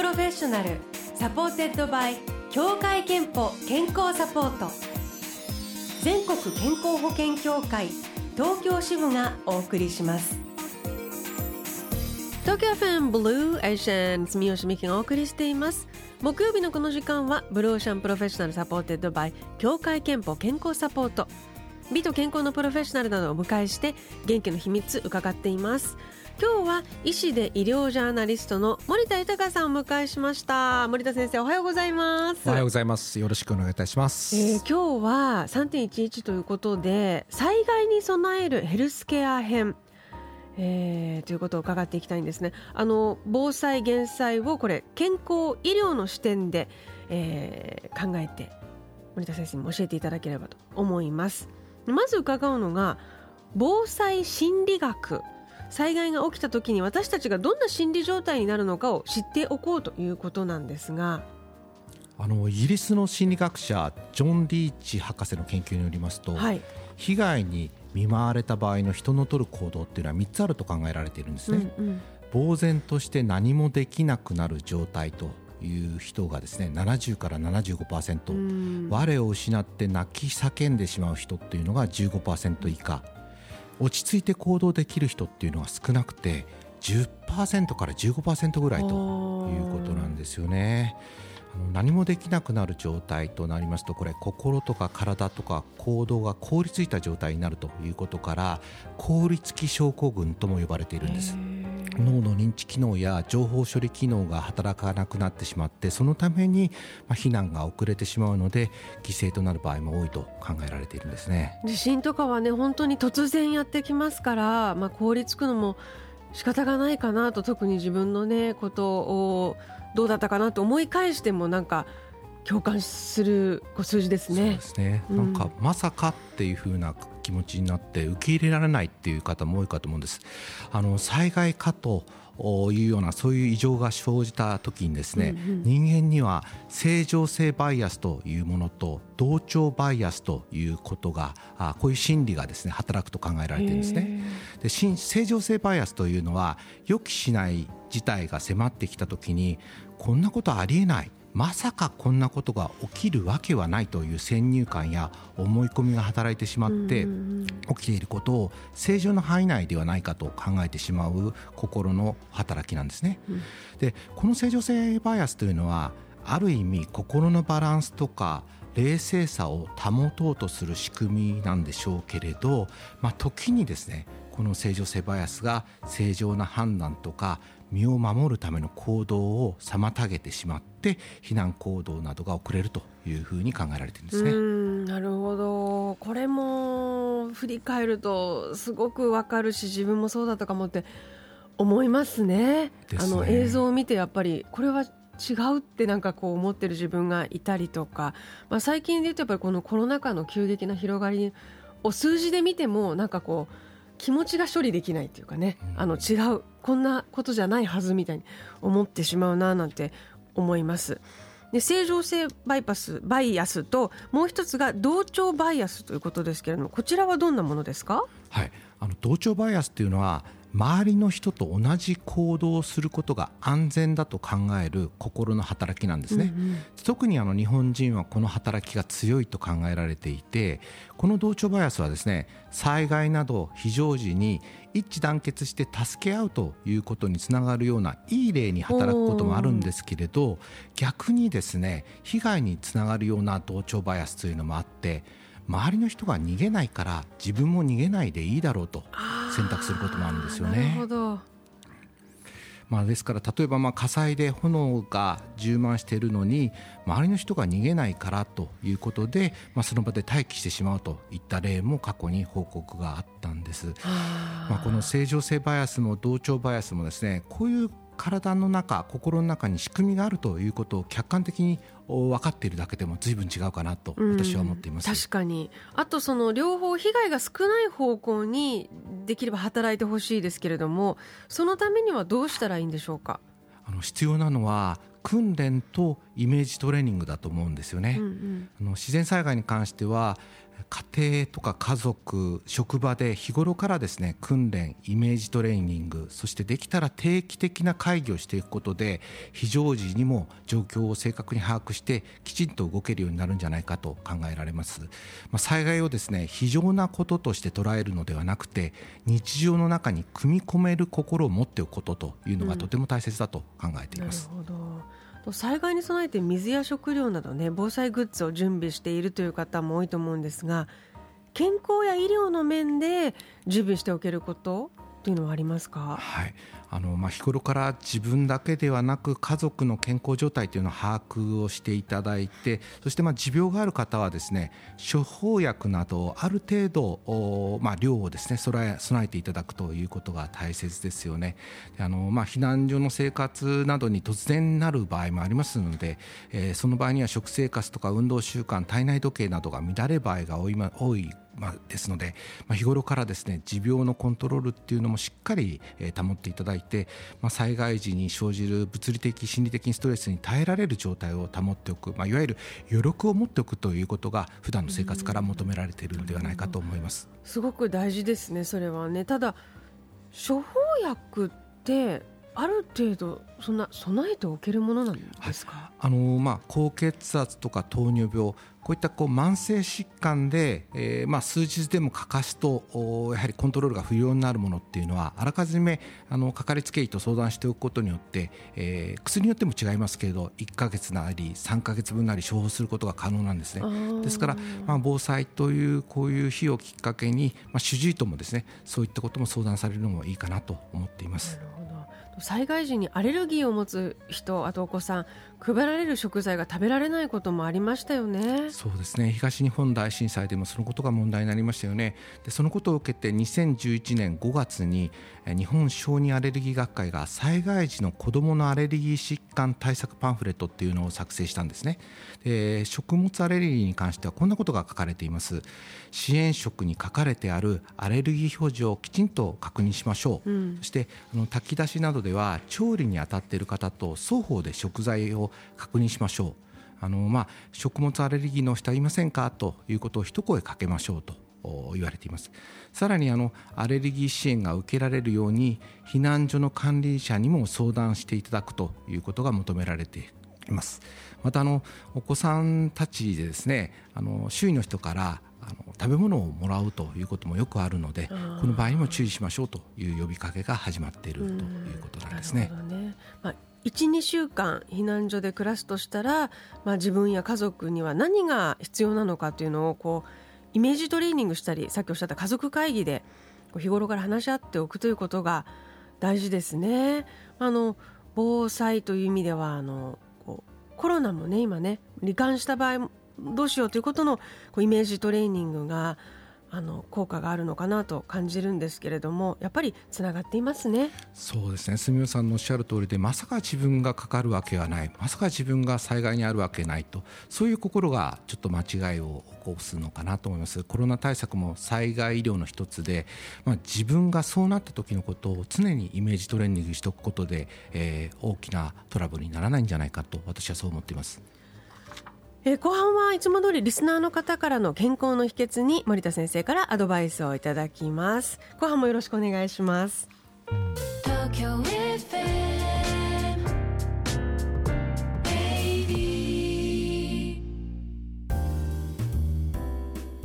Professional supported by 協会けんぽ健康サポート。全国健康保険協会東京支部がお送りします。東京 FM Blue Ocean 住吉美紀がお送りしています。木曜日のこの時間は Blue Ocean Professional supported by 協会けんぽ健康サポート。美と健康のプロフェッショナルなどをお迎えして元気の秘密伺っています。今日は医師で医療ジャーナリストの森田豊さんをお迎えしました。森田先生おはようございます。おはようございます。よろしくお願いいたします、えー、今日は3.11ということで災害に備えるヘルスケア編えー、ということを伺っていきたいんですね。あの防災減災をこれ健康医療の視点で、えー、考えて森田先生にも教えていただければと思います。まず伺うのが防災心理学災害が起きた時に私たちがどんな心理状態になるのかを知っておこうということなんですが。あのイギリスの心理学者ジョン・リーチ博士の研究によりますと、はい、被害に見舞われた場合の人の取る行動っていうのは3つあると考えられているんですね。うんうん、呆然として何もできなくなる状態という人がですね70から75%、うん、我を失って泣き叫んでしまう人っていうのが15%以下落ち着いて行動できる人っていうのは少なくて10%から15%ぐらいということなんですよね。何もできなくなる状態となりますとこれ心とか体とか行動が凍りついた状態になるということから凍りつき症候群とも呼ばれているんです脳の認知機能や情報処理機能が働かなくなってしまってそのために、まあ、避難が遅れてしまうので犠牲となる場合も多いと考えられているんですね。地震とかはね本当に突然やってきますから、まあ、凍りつくのも仕方がないかなと特に自分のねことをどうだったかなと思い返してもなんか共感する数字ですね。そうですね、うん、なん。かまさかっていう風な気持ちになって受け入れられないっていう方も多いかと思うんです。あの災害かというようなそういう異常が生じた時にですね、うんうん、人間には正常性バイアスというものと同調バイアスということがあこういう心理がですね働くと考えられているんですね。で正常性バイアスというのは予期しない事態が迫ってきた時にこんなことありえないまさかこんなことが起きるわけはないという先入観や思い込みが働いてしまって起きていることを正常の範囲内ではないかと考えてしまう心の働きなんですね。でこの正常性バイアスというのはある意味心のバランスとか冷静さを保とうとする仕組みなんでしょうけれど、まあ、時にですねこの正常性バイアスが正常な判断とか身を守るための行動を妨げてしまって避難行動などが遅れるというふうに考えられているんですね。なるほどこれも振り返るとすごくわかるし自分もそうだったかもって思いますね。ねあの映像を見てやっぱりこれは違うってなんかこう思ってる自分がいたりとか、まあ、最近で言うとやっぱりこのコロナ禍の急激な広がりを数字で見てもなんかこう気持ちが処理できないっていうかね、あの違う。こんなことじゃないはずみたいに思ってしまうななんて思います。で正常性バイパスバイアスともう一つが同調バイアスということですけれどもこちらはどんなものですか？はい。あの同調バイアスっていうのは周りの人と同じ行動をすることが安全だと考える心の働きなんですね、うんうん、特にあの日本人はこの働きが強いと考えられていてこの同調バイアスはですね災害など非常時に一致団結して助け合うということにつながるようないい例に働くこともあるんですけれど逆にですね被害につながるような同調バイアスというのもあって周りの人が逃げないから自分も逃げないでいいだろうと選択することもあるんですよね。まあ、ですから例えばまあ火災で炎が充満しているのに周りの人が逃げないからということで、まあ、その場で待機してしまうといった例も過去に報告があったんです。まあ、この正常性バイアスも同調バイアスもですねこういう体の中心の中に仕組みがあるということを客観的に分かっているだけでも随分違うかなと私は思っています、確かに。あとその両方被害が少ない方向にできれば働いてほしいですけれどもそのためにはどうしたらいいんでしょうか？あの必要なのは訓練とイメージトレーニングだと思うんですよね、うんうん、あの自然災害に関しては家庭とか家族職場で日頃からですね訓練イメージトレーニングそしてできたら定期的な会議をしていくことで非常時にも状況を正確に把握してきちんと動けるようになるんじゃないかと考えられます、まあ、災害をですね非常なこととして捉えるのではなくて日常の中に組み込める心を持っておくことというのがとても大切だと考えています、うん、災害に備えて水や食料などね防災グッズを準備しているという方も多いと思うんですが健康や医療の面で準備しておけることというのはありますか、はい、あのまあ、日頃から自分だけではなく家族の健康状態というのを把握をしていただいてそしてまあ持病がある方はですね処方薬などある程度まあ、量をですね備え備えていただくということが大切ですよね。あの、まあ、避難所の生活などに突然なる場合もありますので、えー、その場合には食生活とか運動習慣体内時計などが乱れる場合が多い多いまあ、ですので、まあ、日頃からですね持病のコントロールっていうのもしっかり、え、保っていただいて、まあ、災害時に生じる物理的心理的ストレスに耐えられる状態を保っておく、まあ、いわゆる余力を持っておくということが普段の生活から求められているのではないかと思います。すごく大事ですねそれはねただ処方薬ってある程度そんな備えておけるものなんですか、はい、あのまあ、高血圧とか糖尿病こういったこう慢性疾患で、えー、まあ数日でも欠かすとやはりコントロールが不要になるものっていうのはあらかじめあのかかりつけ医と相談しておくことによって、えー、薬によっても違いますけれど1か月なり3か月分なり処方することが可能なんですね。ですから、まあ、防災というこういう日をきっかけに、まあ、主治医ともですねそういったことも相談されるのもいいかなと思っています。災害時にアレルギーを持つ人あとお子さん配られる食材が食べられないこともありましたよね。そうですね。東日本大震災でもそのことが問題になりましたよね。でそのことを受けて2011年5月に日本小児アレルギー学会が災害時の子どものアレルギー疾患対策パンフレットっていうのを作成したんですね。で食物アレルギーに関してはこんなことが書かれています。支援食に書かれてあるアレルギー表示をきちんと確認しましょう、うん、そしてあの炊き出しなどででは調理に当たっている方と双方で食材を確認しましょう。あの、まあ、食物アレルギーの人はいませんかということを一声かけましょうと言われています。さらにあのアレルギー支援が受けられるように避難所の管理者にも相談していただくということが求められています。またあのお子さんたちでですねあの周囲の人からあの食べ物をもらうということもよくあるのでこの場合にも注意しましょうという呼びかけが始まっているということなんですね。ねまあ12週間避難所で暮らすとしたら、まあ、自分や家族には何が必要なのかというのをこうイメージトレーニングしたりさっきおっしゃった家族会議で日頃から話し合っておくということが大事ですね。あの防災という意味ではあのコロナもね今ね罹患した場合どうしようということのこうイメージトレーニングがあの効果があるのかなと感じるんですけれどもやっぱりつながっていますね。そうですね。住吉さんのおっしゃる通りでまさか自分がかかるわけはない。まさか自分が災害にあるわけないと。そういう心がちょっと間違いを起こすのかなと思います。コロナ対策も災害医療の一つで、まあ、自分がそうなった時のことを常にイメージトレーニングしておくことで、えー、大きなトラブルにならないんじゃないかと私はそう思っています。えー、後半はいつも通りリスナーの方からの健康の秘訣に森田先生からアドバイスをいただきます。後半もよろしくお願いします。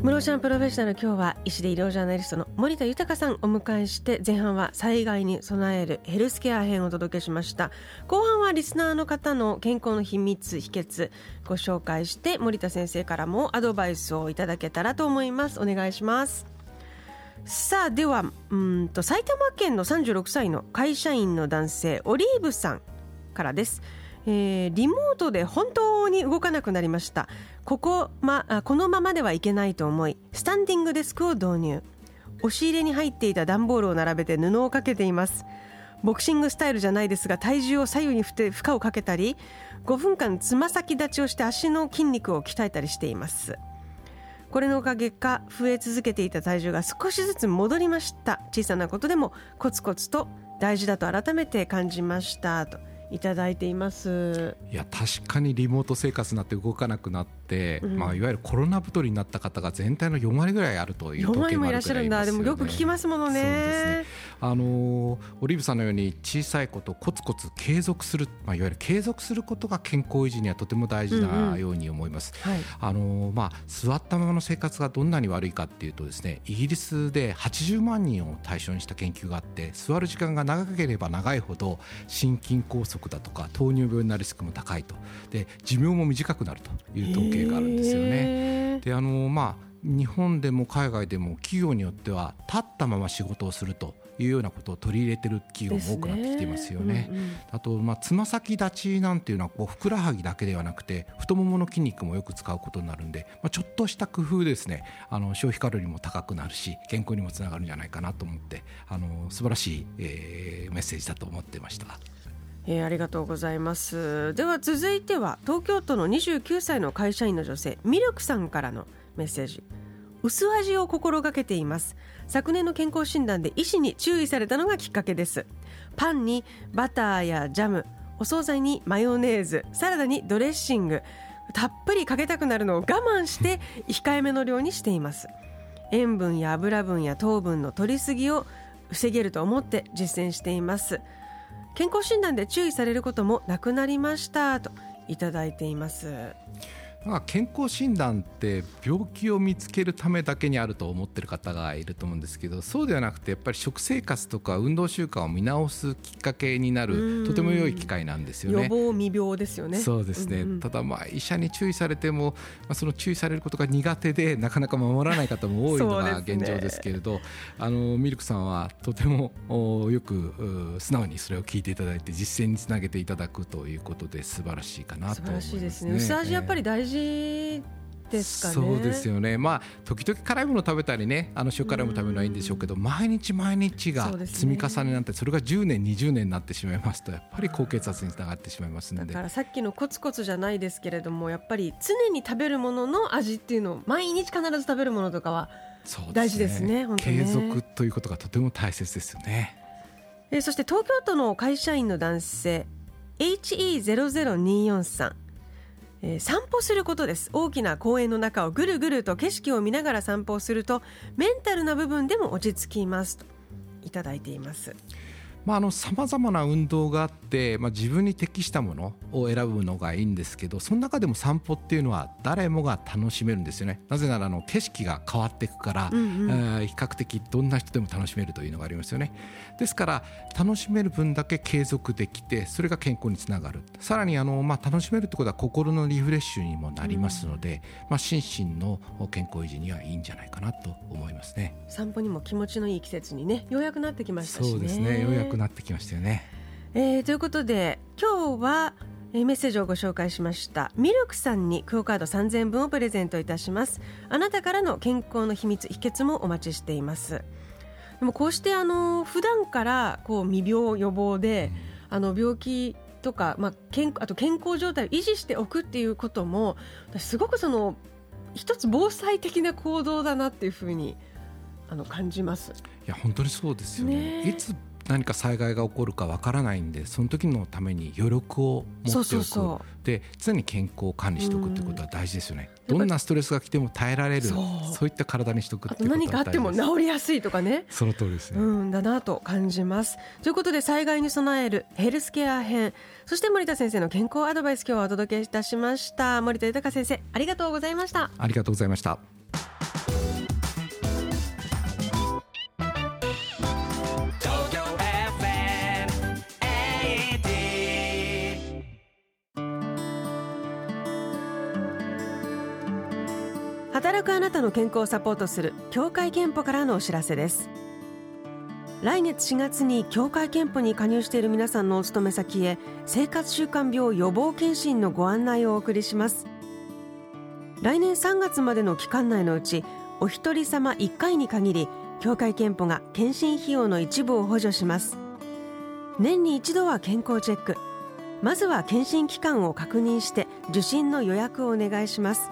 ムロシャンプロフェッショナル今日は医師で医療ジャーナリストの森田豊さんをお迎えして前半は災害に備えるヘルスケア編をお届けしました。後半はリスナーの方の健康の秘密秘訣ご紹介して森田先生からもアドバイスをいただけたらと思います。お願いします。さあではうんと埼玉県の36歳の会社員の男性オリーブさんからです。えー、リモートで本当に動かなくなりました。ここ、ま、このままではいけないと思いスタンディングデスクを導入。押し入れに入っていた段ボールを並べて布をかけています。ボクシングスタイルじゃないですが体重を左右に振って負荷をかけたり5分間つま先立ちをして足の筋肉を鍛えたりしています。これのおかげか増え続けていた体重が少しずつ戻りました。小さなことでもコツコツと大事だと改めて感じました。と。いただいています。いや確かにリモート生活になって動かなくなって、うん、まあ、いわゆるコロナ太りになった方が全体の4割ぐらいあるという統計もあるもいらっしゃるんだ。でもよく聞きますものね。ね。あのオリーブさんのように小さいことコツコツ継続する、まあ、いわゆる継続することが健康維持にはとても大事なように思います、うんうんはい、あのまあ、座ったままの生活がどんなに悪いかっていうとですねイギリスで80万人を対象にした研究があって座る時間が長ければ長いほど心筋梗塞だとか糖尿病になるリスクも高いと。で寿命も短くなるという統計があるんですよね。であのまあ日本でも海外でも企業によっては立ったまま仕事をするというようなことを取り入れてる企業も多くなってきていますよね。ねうんうん、あとまあつま先立ちなんていうのはこうふくらはぎだけではなくて太ももの筋肉もよく使うことになるんで、まあ、ちょっとした工夫ですねあの消費カロリーも高くなるし健康にもつながるんじゃないかなと思ってあの素晴らしい、えー、メッセージだと思ってました。えー、ありがとうございます。では続いては東京都の29歳の会社員の女性ミルクさんからのメッセージ。薄味を心がけています。昨年の健康診断で医師に注意されたのがきっかけです。パンにバターやジャムお惣菜にマヨネーズサラダにドレッシングたっぷりかけたくなるのを我慢して控えめの量にしています。塩分や油分や糖分の取りすぎを防げると思って実践しています。健康診断で注意されることもなくなりましたといただいています。まあ、健康診断って病気を見つけるためだけにあると思ってる方がいると思うんですけどそうではなくてやっぱり食生活とか運動習慣を見直すきっかけになるとても良い機会なんですよね。予防未病ですよね。そうですね、うんうん、ただまあ医者に注意されても、まあ、その注意されることが苦手でなかなか守らない方も多いのが現状ですけれど、ね、あのミルクさんはとてもよく素直にそれを聞いていただいて実践につなげていただくということで素晴らしいかなと思います、ね、素晴らしいですね。薄味やっぱり大事事ですかね。そうですよね。まあ時々辛いもの食べたりね、あの塩辛いもの食べるのはいいんでしょうけど、毎日毎日が積み重ねなんてそれが10年20年になってしまいますとやっぱり高血圧につながってしまいますので。だからさっきのコツコツじゃないですけれども、やっぱり常に食べるものの味っていうのを毎日必ず食べるものとかは大事ですね。すね継続ということがとても大切ですよね。えそして東京都の会社員の男性 HE00243 さん。え、散歩することです。大きな公園の中をぐるぐると景色を見ながら散歩をするとメンタルな部分でも落ち着きますといただいています。さまざ、まな運動があって、まあ、自分に適したものを選ぶのがいいんですけどその中でも散歩っていうのは誰もが楽しめるんですよね。なぜならあの景色が変わっていくから、うんうん、比較的どんな人でも楽しめるというのがありますよね。ですから楽しめる分だけ継続できてそれが健康につながる。さらにあの、まあ、楽しめるってことは心のリフレッシュにもなりますので、うん、まあ、心身の健康維持にはいいんじゃないかなと思いますね。散歩にも気持ちのいい季節にねようやくなってきましたし、ね、そうですね。ようやくくなってきましたよね。えー、ということで今日はメッセージをご紹介しました。ミルクさんにクオカード3000分をプレゼントいたします。あなたからの健康の秘密秘訣もお待ちしています。でもこうしてあの普段からこう未病予防で、うん、あの病気とか、まあ、健あと健康状態を維持しておくっていうこともすごくその一つ防災的な行動だなっていうふうにあの感じます。いや本当にそうですよね、ね、いつ何か災害が起こるかわからないんでその時のために余力を持っておく。で常に健康を管理しておくってことは大事ですよね、どんなストレスが来ても耐えられるそう。いった体にしておくってことは何かあっても治りやすいとかね。その通りですね、うん、だなと感じます。ということで災害に備えるヘルスケア編。そして森田先生の健康アドバイス今日はお届けいたしました。森田豊先生ありがとうございました。ありがとうございました働くあなたの健康をサポートする協会憲法からのお知らせです。来月4月に協会憲法に加入している皆さんのお勤め先へ生活習慣病予防検診のご案内をお送りします。来年3月までの期間内のうちお一人様1回に限り協会憲法が検診費用の一部を補助します。年に一度は健康チェック。まずは検診期間を確認して受診の予約をお願いします。